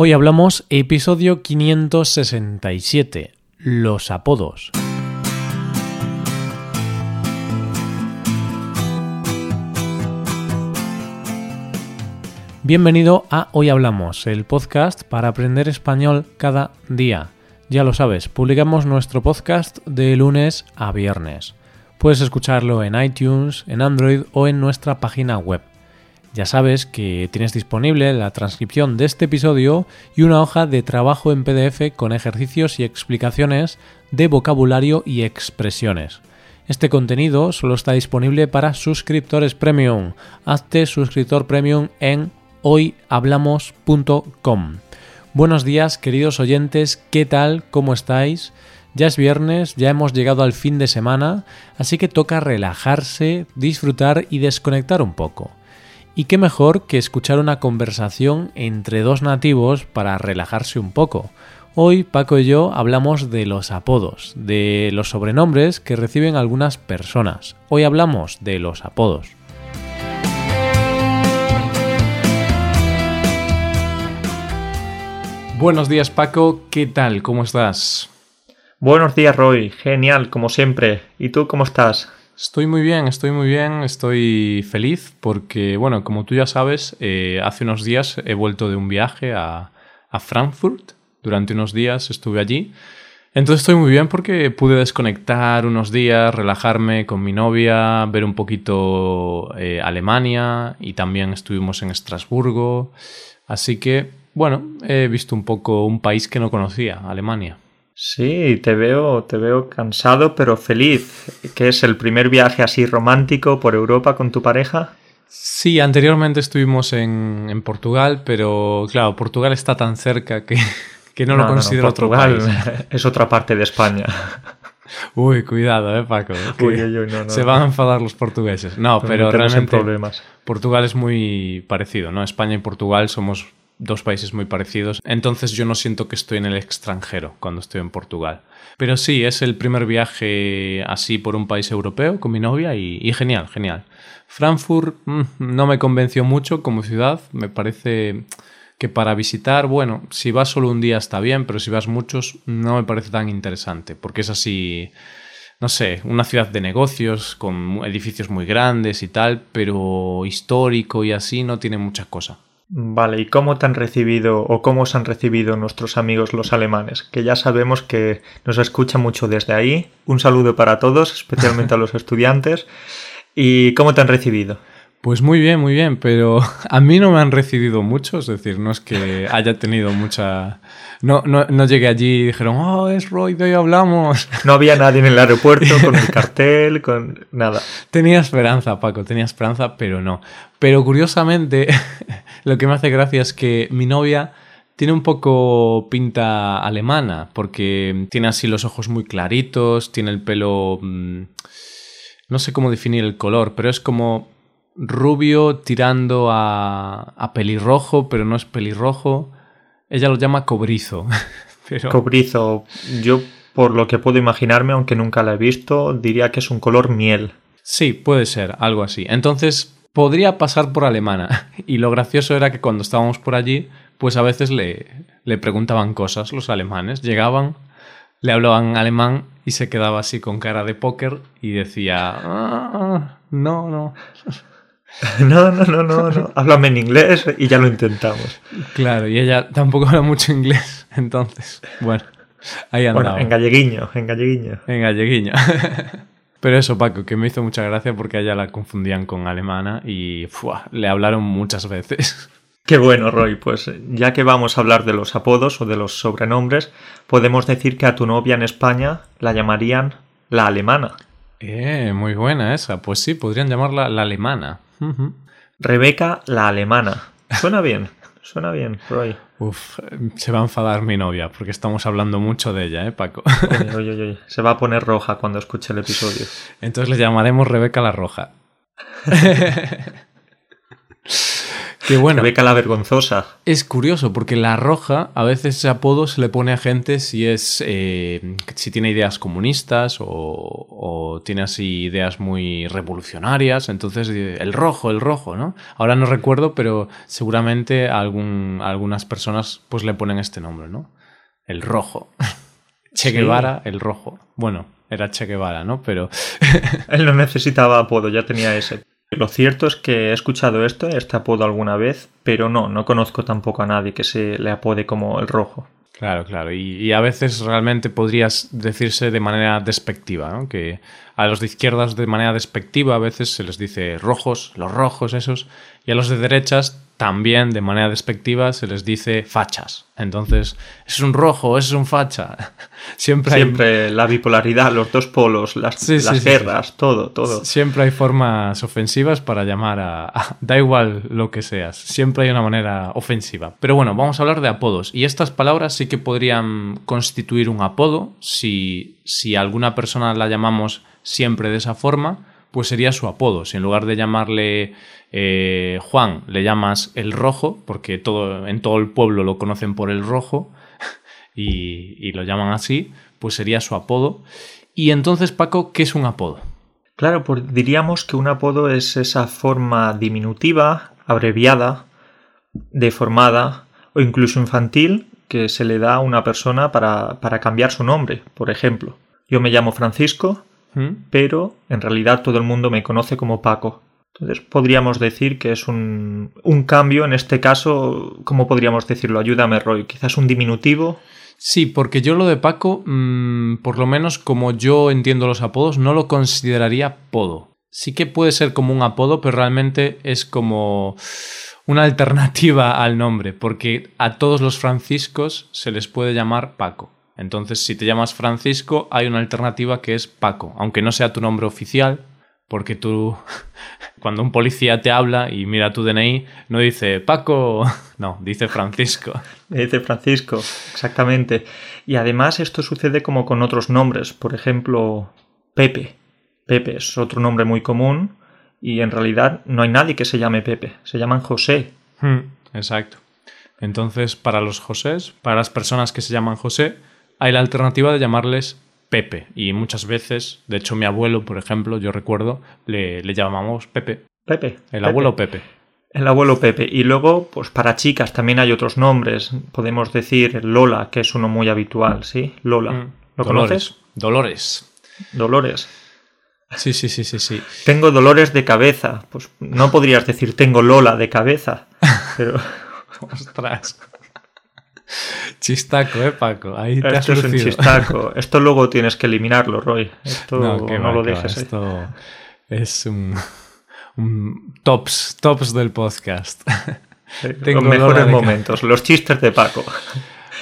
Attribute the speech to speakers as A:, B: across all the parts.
A: Hoy hablamos episodio 567, los apodos. Bienvenido a Hoy Hablamos, el podcast para aprender español cada día. Ya lo sabes, publicamos nuestro podcast de lunes a viernes. Puedes escucharlo en iTunes, en Android o en nuestra página web ya sabes que tienes disponible la transcripción de este episodio y una hoja de trabajo en PDF con ejercicios y explicaciones de vocabulario y expresiones. Este contenido solo está disponible para suscriptores premium. Hazte suscriptor premium en hoyhablamos.com. Buenos días queridos oyentes, ¿qué tal? ¿Cómo estáis? Ya es viernes, ya hemos llegado al fin de semana, así que toca relajarse, disfrutar y desconectar un poco. Y qué mejor que escuchar una conversación entre dos nativos para relajarse un poco. Hoy Paco y yo hablamos de los apodos, de los sobrenombres que reciben algunas personas. Hoy hablamos de los apodos. Buenos días Paco, ¿qué tal? ¿Cómo estás?
B: Buenos días Roy, genial como siempre. ¿Y tú cómo estás?
A: Estoy muy bien, estoy muy bien, estoy feliz porque, bueno, como tú ya sabes, eh, hace unos días he vuelto de un viaje a, a, Frankfurt. Durante unos días estuve allí. Entonces estoy muy bien porque pude desconectar unos días, relajarme con mi novia, ver un poquito eh, Alemania y también estuvimos en Estrasburgo. Así que, bueno, he visto un poco un país que no conocía, Alemania.
B: Sí, te veo, te veo cansado pero feliz. ¿Qué es el primer viaje así romántico por Europa con tu pareja?
A: Sí, anteriormente estuvimos en, en Portugal, pero claro, Portugal está tan cerca que, que no, lo considero otro país.
B: Es otra parte de España.
A: Uy, cuidado, eh, Paco. se van a enfadar los portugueses. No, pero realmente problemas. Portugal es muy parecido, ¿no? España y Portugal somos dos países muy parecidos, entonces yo no siento que estoy en el extranjero cuando estoy en Portugal. Pero sí, es el primer viaje así por un país europeo con mi novia y, genial, genial. Frankfurt mm, no me convenció mucho como ciudad, me parece que para visitar, bueno, si vas solo un día está bien, pero si vas muchos no me parece tan interesante, porque es así, no sé, una ciudad de negocios con edificios muy grandes y tal, pero histórico y así no tiene mucha cosa.
B: Vale, ¿y cómo te han recibido o cómo os han recibido nuestros amigos los alemanes? Que ya sabemos que nos escucha mucho desde ahí. Un saludo para todos, especialmente a los estudiantes. ¿Y cómo te han recibido?
A: Pues muy bien, muy bien, pero a mí no me han recibido mucho, es decir, no es que haya tenido mucha... No, no, no llegué allí y dijeron, oh, es Roy, de hoy hablamos.
B: No había nadie en el aeropuerto con el cartel, con nada.
A: Tenía esperanza, Paco, tenía esperanza, pero no. Pero curiosamente, lo que me hace gracia es que mi novia tiene un poco pinta alemana, porque tiene así los ojos muy claritos, tiene el pelo... Mm, no sé cómo definir el color, pero es como rubio tirando a, a pelirrojo, pero no es pelirrojo. Ella lo llama cobrizo.
B: Cobrizo. Yo, por lo que puedo imaginarme, aunque nunca la he visto, diría que es un color miel.
A: Sí, puede ser, algo así. Entonces, podría pasar por alemana. Y lo gracioso era que cuando estábamos por allí, pues a veces le, le preguntaban cosas los alemanes. Llegaban, le hablaban alemán y se quedaba así con cara de póker y decía, ah, no, no.
B: No, no, no, no, no. Háblame en inglés y ya lo intentamos.
A: Claro, y ella tampoco habla mucho inglés, entonces, bueno, ahí andaba.
B: Bueno, en galleguiño, en galleguiño.
A: En galleguiño. Pero eso, Paco, que me hizo mucha gracia porque a ella la confundían con alemana y le hablaron muchas veces.
B: Qué bueno, Roy. Pues ya que vamos a hablar de los apodos o de los sobrenombres, podemos decir que a tu novia en España la llamarían la alemana.
A: Eh, muy buena esa. Pues sí, podrían llamarla la alemana.
B: Rebeca la alemana. Suena bien, suena bien, Roy.
A: Uf, se va a enfadar mi novia porque estamos hablando mucho de ella, ¿eh, Paco?
B: Se va a poner roja cuando escuche el episodio.
A: Entonces le llamaremos Rebeca la Roja. Que bueno.
B: Rebeca la vergonzosa.
A: Es curioso porque la roja a veces ese apodo se le pone a gente si es eh, si tiene ideas comunistas o, tiene así ideas muy revolucionarias. Entonces el rojo, el rojo, ¿no? Ahora no recuerdo, pero seguramente algún, algunas personas pues le ponen este nombre, ¿no? El rojo. che Guevara, el rojo. Bueno, era Che Guevara, ¿no? Pero
B: él no necesitaba apodo, ya tenía ese. Lo cierto es que he escuchado esto, este apodo alguna vez, pero no, no conozco tampoco a nadie que se le apode como el rojo.
A: Claro, claro. Y, a veces realmente podrías decirse de manera despectiva, ¿no? Que a los de izquierdas de manera despectiva a veces se les dice rojos, los rojos esos, y a los de derechas también de manera despectiva se les dice fachas. Entonces, es un rojo, es un facha.
B: Siempre, hay... Siempre la bipolaridad, los dos polos, las, guerras, todo, todo.
A: Siempre hay formas ofensivas para llamar a, Da igual lo que seas, siempre hay una manera ofensiva. Pero bueno, vamos a hablar de apodos. Y estas palabras sí que podrían constituir un apodo si, si alguna persona la llamamos siempre de esa forma pues sería su apodo. Si en lugar de llamarle eh, Juan le llamas el rojo, porque todo, en todo el pueblo lo conocen por el rojo y, lo llaman así, pues sería su apodo. Y entonces, Paco, ¿qué es un apodo?
B: Claro, pues diríamos que un apodo es esa forma diminutiva, abreviada, deformada o incluso infantil que se le da a una persona para, para cambiar su nombre. Por ejemplo, yo me llamo Francisco pero en realidad todo el mundo me conoce como Paco. Entonces podríamos decir que es un, cambio, en este caso, ¿cómo podríamos decirlo? Ayúdame, Roy, quizás un diminutivo.
A: Sí, porque yo lo de Paco, mm, por lo menos como yo entiendo los apodos, no lo consideraría podo. Sí que puede ser como un apodo, pero realmente es como una alternativa al nombre, porque a todos los franciscos se les puede llamar Paco. Entonces, si te llamas Francisco, hay una alternativa que es Paco, aunque no sea tu nombre oficial, porque tú, cuando un policía te habla y mira tu DNI, no dice Paco, no, dice Francisco.
B: Dice Francisco, exactamente. Y además esto sucede como con otros nombres, por ejemplo, Pepe. Pepe es otro nombre muy común y en realidad no hay nadie que se llame Pepe, se llaman José.
A: Hmm, exacto. Entonces, para los Josés, para las personas que se llaman José, hay la alternativa de llamarles Pepe. Y muchas veces, de hecho mi abuelo, por ejemplo, yo recuerdo, le, llamamos Pepe.
B: Pepe.
A: El abuelo Pepe.
B: El abuelo Pepe. Y luego, pues para chicas también hay otros nombres. Podemos decir Lola, que es uno muy habitual, ¿sí? Lola. Mm. ¿Lo
A: conoces? Dolores.
B: Dolores.
A: Sí, sí, sí, sí, sí.
B: Tengo dolores de cabeza. Pues no podrías decir tengo Lola de cabeza. Pero.
A: Ostras. Chistaco, ¿eh, Paco? Ahí te
B: Esto es un chistaco. Esto luego tienes que eliminarlo, Roy. Esto no, lo dejes.
A: Esto es un, tops, tops del podcast.
B: Tengo los mejores momentos, los chistes de Paco.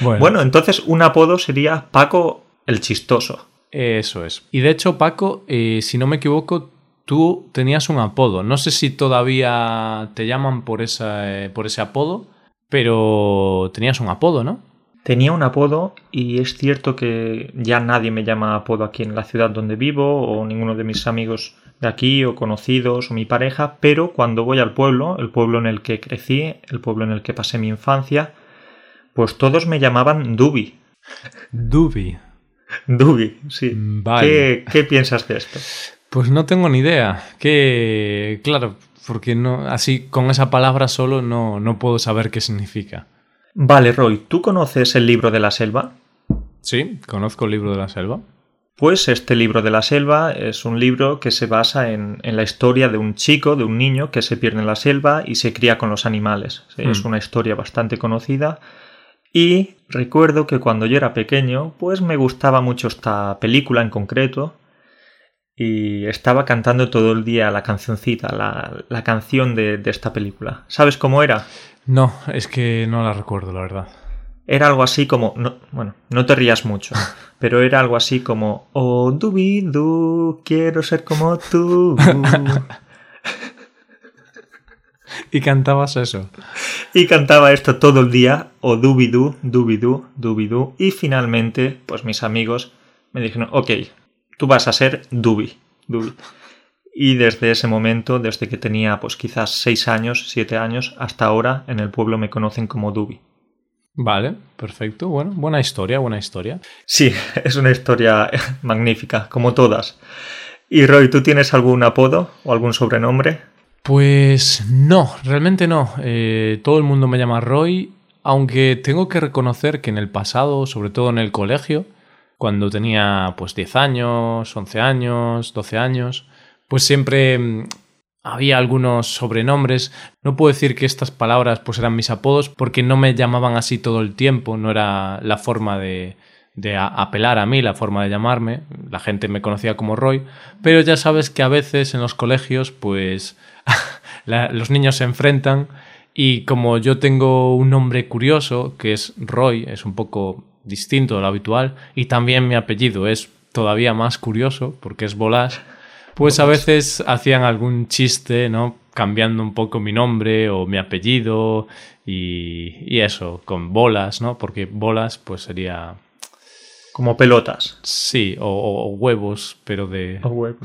B: Bueno. entonces un apodo sería Paco el chistoso.
A: Eso es. Y de hecho, Paco, eh, si no me equivoco, tú tenías un apodo. No sé si todavía te llaman por, esa, eh, por ese apodo, pero tenías un apodo, ¿no?
B: Tenía un apodo y es cierto que ya nadie me llama apodo aquí en la ciudad donde vivo o ninguno de mis amigos de aquí o conocidos o mi pareja, pero cuando voy al pueblo, el pueblo en el que crecí, el pueblo en el que pasé mi infancia, pues todos me llamaban Dubi.
A: Dubi.
B: Dubi, sí. ¿Qué, ¿Qué, piensas de esto?
A: Pues no tengo ni idea. Que, claro, porque no, así con esa palabra solo no, no puedo saber qué significa.
B: Vale, Roy, ¿tú conoces el libro de la selva?
A: Sí, conozco el libro de la selva.
B: Pues este libro de la selva es un libro que se basa en, la historia de un chico, de un niño que se pierde en la selva y se cría con los animales. Es hmm. una historia bastante conocida. Y recuerdo que cuando yo era pequeño, pues me gustaba mucho esta película en concreto y estaba cantando todo el día la cancioncita, la, canción de, esta película. ¿Sabes cómo era?
A: No, es que no la recuerdo, la verdad.
B: Era algo así como, bueno, no te rías mucho, pero era algo así como, oh, dubidu, quiero ser como tú.
A: y cantabas eso.
B: Y cantaba esto todo el día, oh, dubidu, dubidu, dubidu, y finalmente, pues mis amigos me dijeron, ok, tú vas a ser Dubi. Y desde ese momento, desde que tenía pues quizás seis años, siete años, hasta ahora en el pueblo me conocen como Dubi.
A: Vale, perfecto. Bueno, buena historia, buena historia.
B: Sí, es una historia magnífica, como todas. Y Roy, ¿tú tienes algún apodo o algún sobrenombre?
A: Pues no, realmente no. Eh, todo el mundo me llama Roy, aunque tengo que reconocer que en el pasado, sobre todo en el colegio, cuando tenía pues 10 años, 11 años, 12 años, pues siempre mm, había algunos sobrenombres. No puedo decir que estas palabras pues eran mis apodos porque no me llamaban así todo el tiempo, no era la forma de, de apelar a mí, la forma de llamarme. La gente me conocía como Roy, pero ya sabes que a veces en los colegios pues los niños se enfrentan y como yo tengo un nombre curioso que es Roy, es un poco distinto de lo habitual y también mi apellido es todavía más curioso porque es Bolas pues a veces hacían algún chiste, ¿no? Cambiando un poco mi nombre o mi apellido y, eso, con bolas, ¿no? Porque bolas pues sería...
B: Como pelotas.
A: Sí, o, huevos, pero de,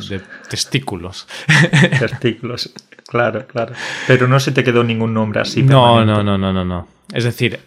A: de testículos.
B: Testículos, claro, claro. Pero no se te quedó ningún nombre así.
A: No, no, no, no, no, no. Es decir,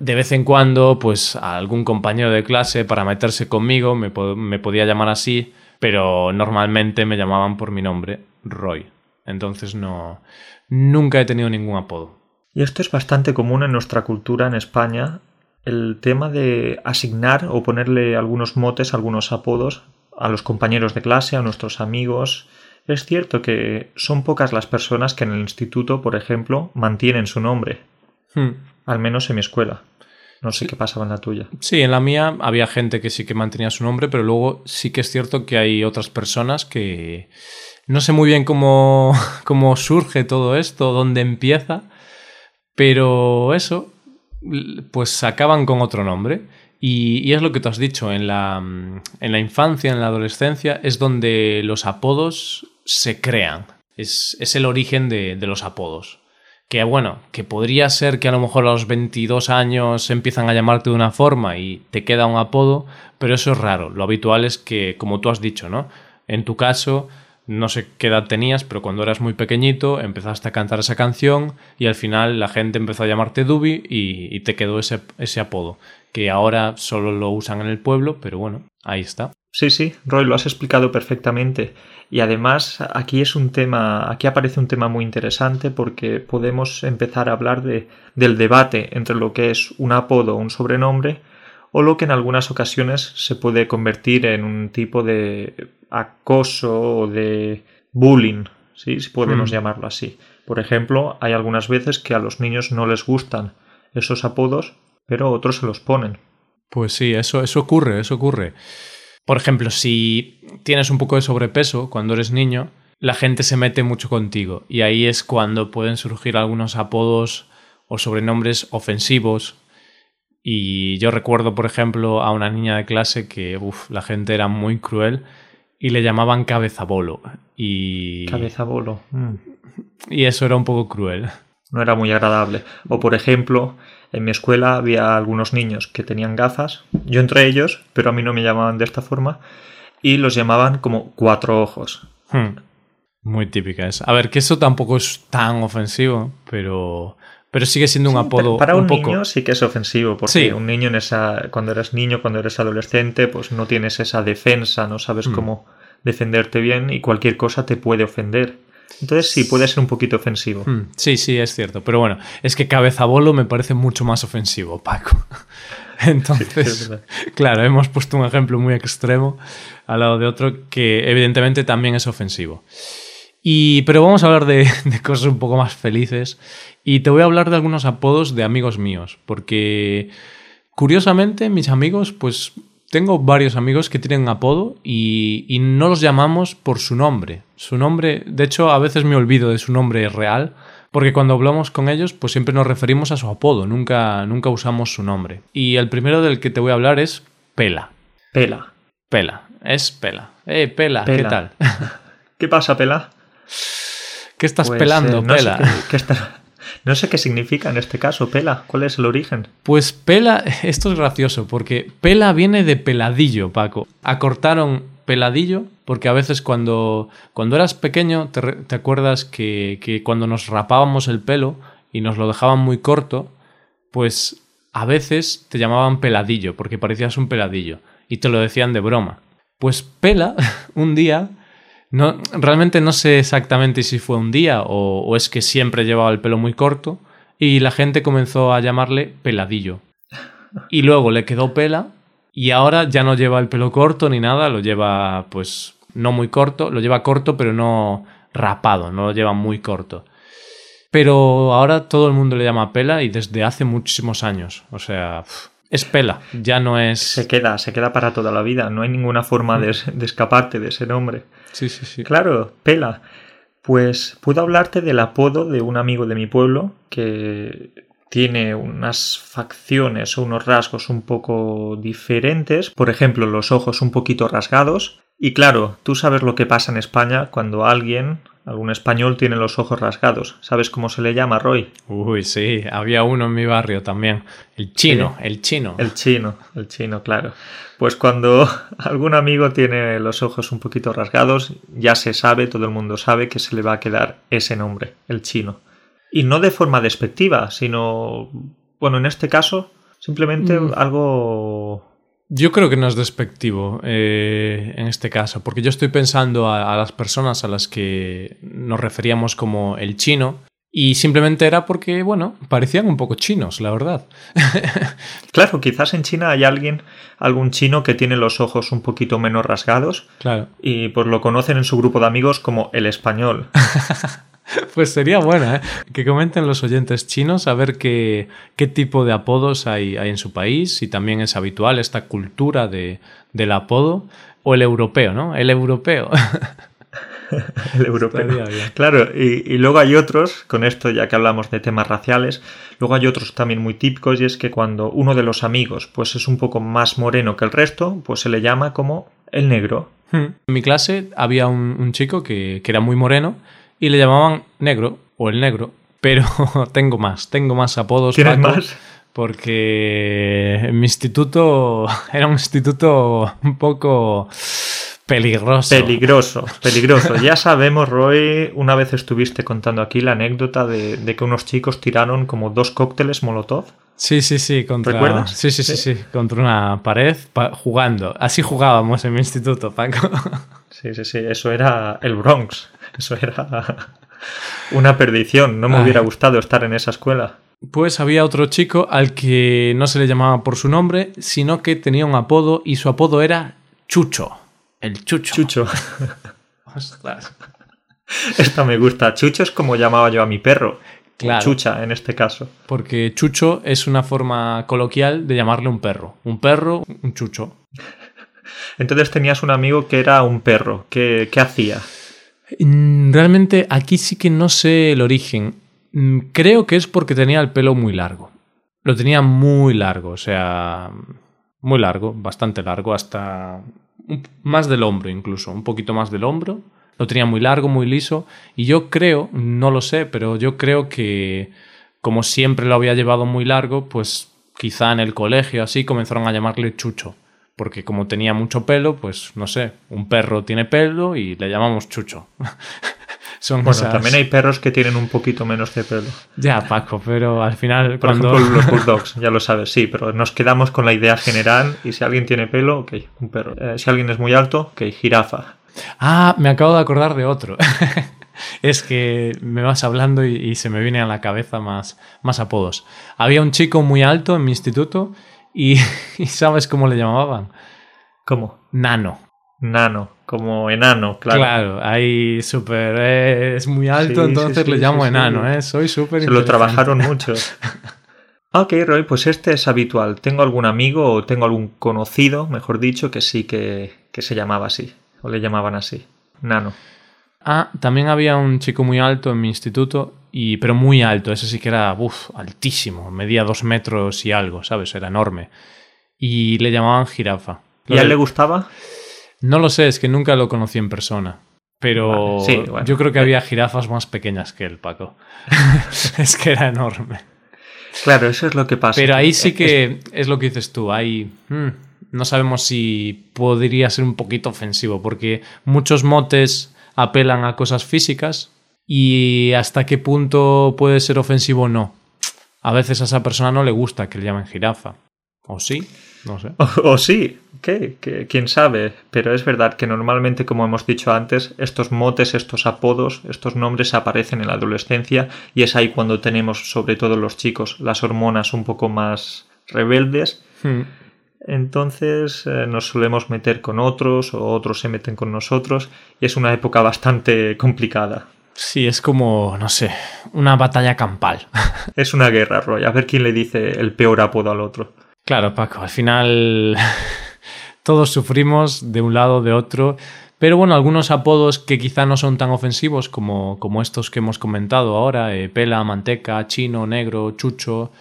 A: de vez en cuando, pues algún compañero de clase para meterse conmigo me, me podía llamar así, pero normalmente me llamaban por mi nombre, Roy. Entonces no, nunca he tenido ningún apodo.
B: Y esto es bastante común en nuestra cultura en España, el tema de asignar o ponerle algunos motes, algunos apodos a los compañeros de clase, a nuestros amigos. Es cierto que son pocas las personas que en el instituto, por ejemplo, mantienen su nombre. Hmm. Al menos en mi escuela. No sé qué pasaba en la tuya.
A: Sí, en la mía había gente que sí que mantenía su nombre, pero luego sí que es cierto que hay otras personas que no sé muy bien cómo, cómo surge todo esto, dónde empieza, pero eso, pues acaban con otro nombre. Y, es lo que tú has dicho, en la, en la infancia, en la adolescencia, es donde los apodos se crean. Es, es el origen de, de los apodos que bueno, que podría ser que a lo mejor a los 22 años empiezan a llamarte de una forma y te queda un apodo, pero eso es raro. Lo habitual es que, como tú has dicho, ¿no? En tu caso, no sé qué edad tenías, pero cuando eras muy pequeñito empezaste a cantar esa canción y al final la gente empezó a llamarte Dubi y, te quedó ese, ese apodo, que ahora solo lo usan en el pueblo, pero bueno, ahí está.
B: Sí, sí, Roy, lo has explicado perfectamente. Y además aquí es un tema, aquí aparece un tema muy interesante porque podemos empezar a hablar de, del debate entre lo que es un apodo o un sobrenombre o lo que en algunas ocasiones se puede convertir en un tipo de acoso o de bullying, ¿sí? si podemos hmm. llamarlo así. Por ejemplo, hay algunas veces que a los niños no les gustan esos apodos, pero otros se los ponen.
A: Pues sí, eso, eso ocurre, eso ocurre. Por ejemplo, si tienes un poco de sobrepeso cuando eres niño, la gente se mete mucho contigo y ahí es cuando pueden surgir algunos apodos o sobrenombres ofensivos. Y yo recuerdo, por ejemplo, a una niña de clase que uf, la gente era muy cruel y le llamaban cabezabolo. Y...
B: Cabezabolo. Mm.
A: Y eso era un poco cruel.
B: No era muy agradable. O, por ejemplo, en mi escuela había algunos niños que tenían gafas, yo entre ellos, pero a mí no me llamaban de esta forma, y los llamaban como cuatro ojos. Hmm.
A: Muy típica es. A ver, que eso tampoco es tan ofensivo, pero, pero sigue siendo un apodo.
B: Para
A: un,
B: niño sí que es ofensivo, porque un niño en esa, cuando eres niño, cuando eres adolescente, pues no tienes esa defensa, no sabes hmm. cómo defenderte bien y cualquier cosa te puede ofender. Entonces sí, puede ser un poquito ofensivo. Hmm,
A: sí, sí, es cierto. Pero bueno, es que cabezabolo me parece mucho más ofensivo, Paco. Entonces, claro, hemos puesto un ejemplo muy extremo al lado de otro que evidentemente también es ofensivo. Y, pero vamos a hablar de, de, cosas un poco más felices y te voy a hablar de algunos apodos de amigos míos, porque curiosamente mis amigos pues tengo varios amigos que tienen apodo y, no los llamamos por su nombre. Su nombre, de hecho, a veces me olvido de su nombre real, porque cuando hablamos con ellos, pues siempre nos referimos a su apodo, nunca, nunca usamos su nombre. Y el primero del que te voy a hablar es Pela.
B: Pela.
A: Pela, es Pela. Eh, Pela, ¿qué tal?
B: ¿Qué pasa, Pela?
A: ¿Qué estás pues, pelando, eh, Pela?
B: qué, no sé qué significa en este caso, pela. ¿Cuál es el origen?
A: Pues pela, esto es gracioso, porque pela viene de peladillo, Paco. Acortaron peladillo porque a veces cuando, cuando eras pequeño te, acuerdas que, que, cuando nos rapábamos el pelo y nos lo dejaban muy corto, pues a veces te llamaban peladillo, porque parecías un peladillo, y te lo decían de broma. Pues Pela, un día, no, realmente no sé exactamente si fue un día o, o es que siempre llevaba el pelo muy corto, y la gente comenzó a llamarle peladillo. Y luego le quedó pela y ahora ya no lleva el pelo corto ni nada, lo lleva pues no muy corto, lo lleva corto pero no rapado, no lo lleva muy corto. Pero ahora todo el mundo le llama pela y desde hace muchísimos años, o sea, es pela, ya no es...
B: Se queda, se queda para toda la vida, no hay ninguna forma de, de escaparte de ese nombre.
A: Sí, sí, sí.
B: Claro, pela. Pues puedo hablarte del apodo de un amigo de mi pueblo que tiene unas facciones o unos rasgos un poco diferentes, por ejemplo los ojos un poquito rasgados. Y claro, tú sabes lo que pasa en España cuando alguien, algún español, tiene los ojos rasgados. ¿Sabes cómo se le llama, Roy?
A: Uy, sí, había uno en mi barrio también. El chino, el chino.
B: El chino, el chino, claro. Pues cuando algún amigo tiene los ojos un poquito rasgados, ya se sabe, todo el mundo sabe que se le va a quedar ese nombre, el chino. Y no de forma despectiva, sino, bueno, en este caso, simplemente mm. algo...
A: Yo creo que no es despectivo eh, en este caso, porque yo estoy pensando a, las personas a las que nos referíamos como el chino, y simplemente era porque, bueno, parecían un poco chinos, la verdad.
B: claro, quizás en China hay alguien, algún chino que tiene los ojos un poquito menos rasgados.
A: Claro.
B: Y pues lo conocen en su grupo de amigos como el español.
A: Pues sería bueno, ¿eh? Que comenten los oyentes chinos a ver qué, qué tipo de apodos hay, hay, en su país, si también es habitual esta cultura de, del apodo, o el europeo, ¿no? El europeo.
B: el europeo. Claro, y, y, luego hay otros, con esto ya que hablamos de temas raciales, luego hay otros también muy típicos y es que cuando uno de los amigos pues es un poco más moreno que el resto, pues se le llama como el negro.
A: Hmm. En mi clase había un, un chico que, que era muy moreno y le llamaban negro o el negro, pero tengo más, tengo más apodos.
B: ¿Tienes más?
A: Porque mi instituto era un instituto un poco peligroso.
B: Peligroso, peligroso. ya sabemos, Roy, una vez estuviste contando aquí la anécdota de, que unos chicos tiraron como dos cócteles Molotov.
A: Sí, sí, sí. Contra...
B: ¿Recuerdas?
A: Sí, sí, sí, sí, Contra una pared jugando. Así jugábamos en mi instituto, Paco.
B: Sí, sí, sí. Eso era el Bronx. Eso era una perdición. No me hubiera gustado estar en esa escuela.
A: Pues había otro chico al que no se le llamaba por su nombre, sino que tenía un apodo y su apodo era Chucho. El Chucho.
B: Chucho. Esta me gusta. Chucho es como llamaba yo a mi perro. Claro. Chucha, en este caso.
A: Porque Chucho es una forma coloquial de llamarle un perro. Un perro, un chucho.
B: Entonces tenías un amigo que era un perro. ¿Qué, qué hacía?
A: Mm, realmente aquí sí que no sé el origen. Mm, creo que es porque tenía el pelo muy largo. Lo tenía muy largo, o sea, muy largo, bastante largo, hasta más del hombro incluso, un poquito más del hombro. Lo tenía muy largo, muy liso. Y yo creo, no lo sé, pero yo creo que como siempre lo había llevado muy largo, pues quizá en el colegio así comenzaron a llamarle Chucho porque como tenía mucho pelo, pues no sé, un perro tiene pelo y le llamamos chucho.
B: Son bueno, también hay perros que tienen un poquito menos de pelo.
A: Ya, Paco, pero al final
B: Por ejemplo, los bulldogs, ya lo sabes, sí, pero nos quedamos con la idea general y si alguien tiene pelo, ok, un perro. Eh, si alguien es muy alto, ok, jirafa.
A: Ah, me acabo de acordar de otro. es que me vas hablando y, y, se me vienen a la cabeza más, más apodos. Había un chico muy alto en mi instituto y, ¿sabes cómo le llamaban?
B: ¿Cómo?
A: Nano.
B: Nano, como enano, claro.
A: Claro, ahí súper. Eh, es muy alto, entonces le llamo enano, ¿eh? Soy súper.
B: Se lo trabajaron mucho. ok, Roy, pues este es habitual. Tengo algún amigo o tengo algún conocido, mejor dicho, que sí que, que se llamaba así, o le llamaban así. Nano.
A: Ah, también había un chico muy alto en mi instituto y, pero muy alto, ese sí que era uf, altísimo, medía dos metros y algo, ¿sabes? Era enorme. Y le llamaban jirafa.
B: ¿Y a él le gustaba?
A: No lo sé, es que nunca lo conocí en persona. Pero yo creo que había jirafas más pequeñas que él, Paco. es que era enorme.
B: Claro, eso es lo que pasa.
A: Pero ahí sí que es lo que dices tú. Hay. Hmm, no sabemos si podría ser un poquito ofensivo, porque muchos motes apelan a cosas físicas y hasta qué punto puede ser ofensivo o no. A veces a esa persona no le gusta que le llamen jirafa. ¿O sí? No sé.
B: O, sí, ¿qué? ¿Quién sabe? Pero es verdad que normalmente, como hemos dicho antes, estos motes, estos apodos, estos nombres aparecen en la adolescencia y es ahí cuando tenemos, sobre todo los chicos, las hormonas un poco más rebeldes. Hmm. Entonces eh, nos solemos meter con otros o otros se meten con nosotros y es una época bastante complicada.
A: Sí, es como, no sé, una batalla campal.
B: Es una guerra, Roy. A ver quién le dice el peor apodo al otro.
A: Claro, Paco, al final todos sufrimos de un lado, de otro. Pero bueno, algunos apodos que quizá no son tan ofensivos como, como estos que hemos comentado ahora, eh, pela, manteca, chino, negro, chucho,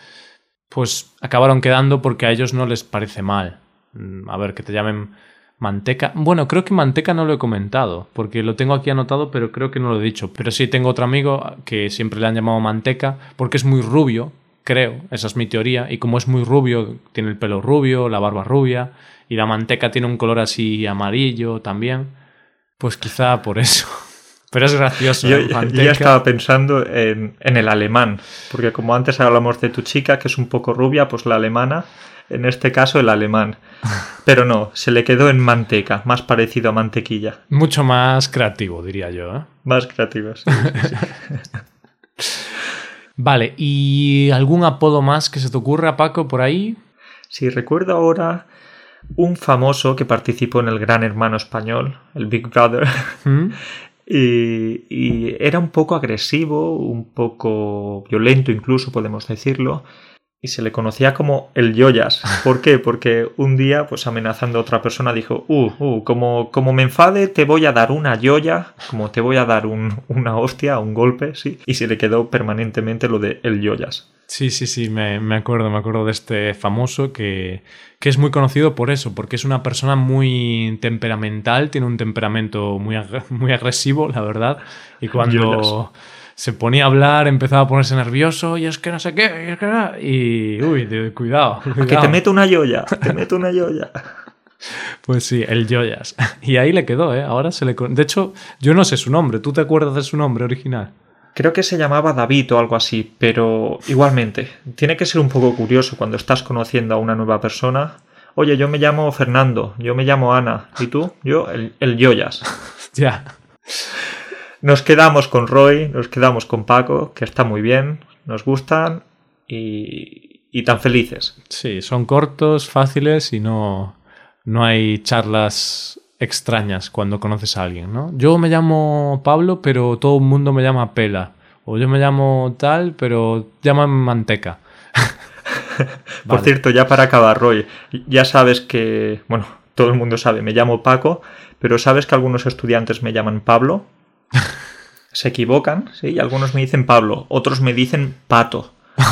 A: pues acabaron quedando porque a ellos no les parece mal. Mm, a ver, que te llamen manteca. Bueno, creo que manteca no lo he comentado, porque lo tengo aquí anotado, pero creo que no lo he dicho. Pero sí tengo otro amigo que siempre le han llamado manteca porque es muy rubio, creo, esa es mi teoría, y como es muy rubio, tiene el pelo rubio, la barba rubia, y la manteca tiene un color así amarillo también, pues quizá por eso. Pero es gracioso.
B: Yo, ya estaba pensando en, en, el alemán, porque como antes hablamos de tu chica, que es un poco rubia, pues la alemana, en este caso el alemán. Pero no, se le quedó en manteca, más parecido a mantequilla.
A: Mucho más creativo, diría yo. ¿eh?
B: Más creativo, sí.
A: vale, ¿y algún apodo más que se te ocurra, Paco, por ahí?
B: Sí, recuerdo ahora un famoso que participó en el Gran Hermano Español, el Big Brother. ¿Mm? y, era un poco agresivo, un poco violento incluso, podemos decirlo, y se le conocía como el Yoyas. ¿Por qué? Porque un día, pues amenazando a otra persona, dijo, uh, uh, como, como me enfade, te voy a dar una Yoya, como te voy a dar un, una hostia, un golpe, sí. Y se le quedó permanentemente lo de el Yoyas.
A: Sí, sí, sí, me, me, acuerdo, me acuerdo de este famoso que, que, es muy conocido por eso, porque es una persona muy temperamental, tiene un temperamento muy, muy agresivo, la verdad, y cuando se ponía a hablar, empezaba a ponerse nervioso, y es que no sé qué, y es que y uy, cuidado, cuidado.
B: Que te meto una yoya, te meto una yoya.
A: Pues sí, el Joyas. Y ahí le quedó, ¿eh? Ahora se le... De hecho, yo no sé su nombre. ¿Tú te acuerdas de su nombre original?
B: Creo que se llamaba David o algo así, pero igualmente, tiene que ser un poco curioso cuando estás conociendo a una nueva persona. Oye, yo me llamo Fernando, yo me llamo Ana, ¿y tú? Yo, el, el Yoyas.
A: ya.
B: Nos quedamos con Roy, nos quedamos con Paco, que está muy bien, nos gustan y, y tan felices.
A: Sí, son cortos, fáciles y no, no hay charlas extrañas cuando conoces a alguien, ¿no? Yo me llamo Pablo, pero todo el mundo me llama Pela. O yo me llamo tal, pero llaman Manteca.
B: Por cierto, ya para acabar, Roy, ya sabes que, bueno, todo el mundo sabe, me llamo Paco, pero sabes que algunos estudiantes me llaman Pablo. Se equivocan, sí, y algunos me dicen Pablo, otros me dicen Pato.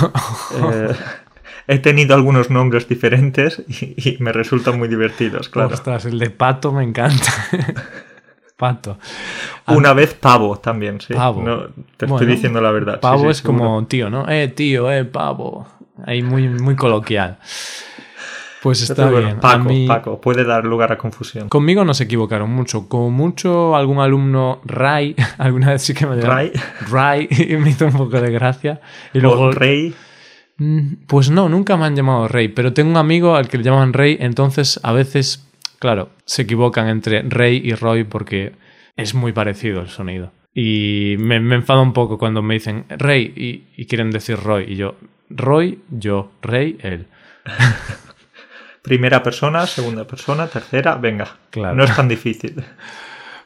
B: eh, he tenido algunos nombres diferentes y, me resultan muy divertidos, claro.
A: Ostras, el de pato me encanta. pato.
B: Una vez pavo también, sí. Pavo. te estoy diciendo la verdad.
A: Pavo es como tío, ¿no? Eh, tío, eh, pavo. Ahí muy, muy coloquial. Pues está bien.
B: Paco, Paco, puede dar lugar a confusión.
A: Conmigo no se equivocaron mucho. Con mucho algún alumno Ray, alguna vez sí que me llamaron Ray. Ray, y me hizo un poco de gracia. Y luego
B: Rey.
A: Mm, pues no, nunca me han llamado Rey, pero tengo un amigo al que le llaman Rey, entonces a veces, claro, se equivocan entre Rey y Roy porque es muy parecido el sonido. Y me, me enfada un poco cuando me dicen Rey y, quieren decir Roy. Y yo, Roy, yo, Rey, él.
B: Primera persona, segunda persona, tercera, venga. Claro. No es tan difícil.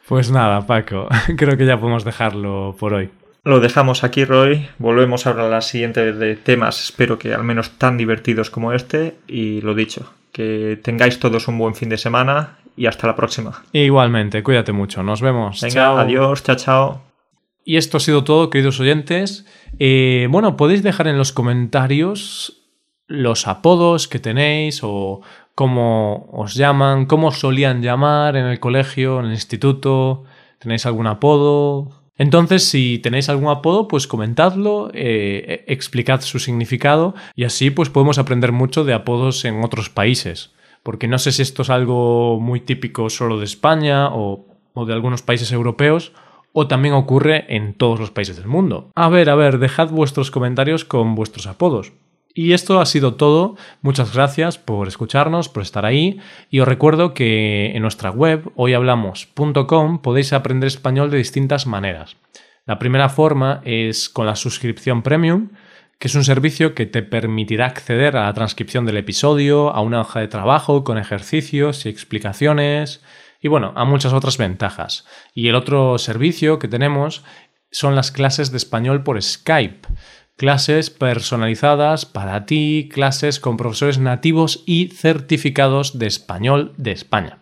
A: Pues nada, Paco, creo que ya podemos dejarlo por hoy.
B: Lo dejamos aquí, Roy. Volvemos a hablar la siguiente de temas, espero que al menos tan divertidos como este. Y lo dicho, que tengáis todos un buen fin de semana y hasta la próxima.
A: Igualmente, cuídate mucho. Nos vemos.
B: Venga, adiós, chao, chao.
A: Y esto ha sido todo, queridos oyentes. Eh, bueno, podéis dejar en los comentarios los apodos que tenéis o cómo os llaman, cómo solían llamar en el colegio, en el instituto. ¿Tenéis algún apodo? Entonces, si tenéis algún apodo, pues comentadlo, eh, e, explicad su significado y así pues podemos aprender mucho de apodos en otros países. porque no sé si esto es algo muy típico solo de España o de algunos países europeos, o también ocurre en todos los países del mundo. A ver, a ver, dejad vuestros comentarios con vuestros apodos. Y esto ha sido todo. Muchas gracias por escucharnos, por estar ahí. Y os recuerdo que en nuestra web, hoyhablamos.com, podéis aprender español de distintas maneras. La primera forma es con la suscripción premium, que es un servicio que te permitirá acceder a la transcripción del episodio, a una hoja de trabajo con ejercicios y explicaciones, y bueno, a muchas otras ventajas. Y el otro servicio que tenemos son las clases de español por Skype. Clases personalizadas para ti, clases con profesores nativos y certificados de español de España.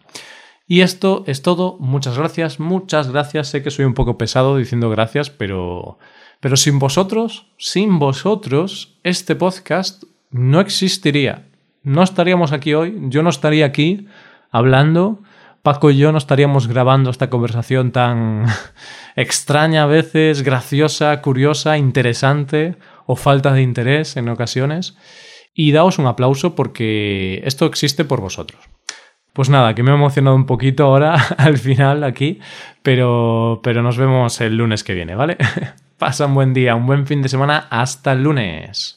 A: Y esto es todo. Muchas gracias, muchas gracias. Sé que soy un poco pesado diciendo gracias, pero, pero sin vosotros, sin vosotros, este podcast no existiría. No estaríamos aquí hoy, yo no estaría aquí hablando Paco y yo no estaríamos grabando esta conversación tan extraña a veces, graciosa, curiosa, interesante o falta de interés en ocasiones. Y daos un aplauso porque esto existe por vosotros. Pues nada, que me he emocionado un poquito ahora al final aquí, pero, pero nos vemos el lunes que viene, ¿vale? Pasa un buen día, un buen fin de semana, hasta el lunes.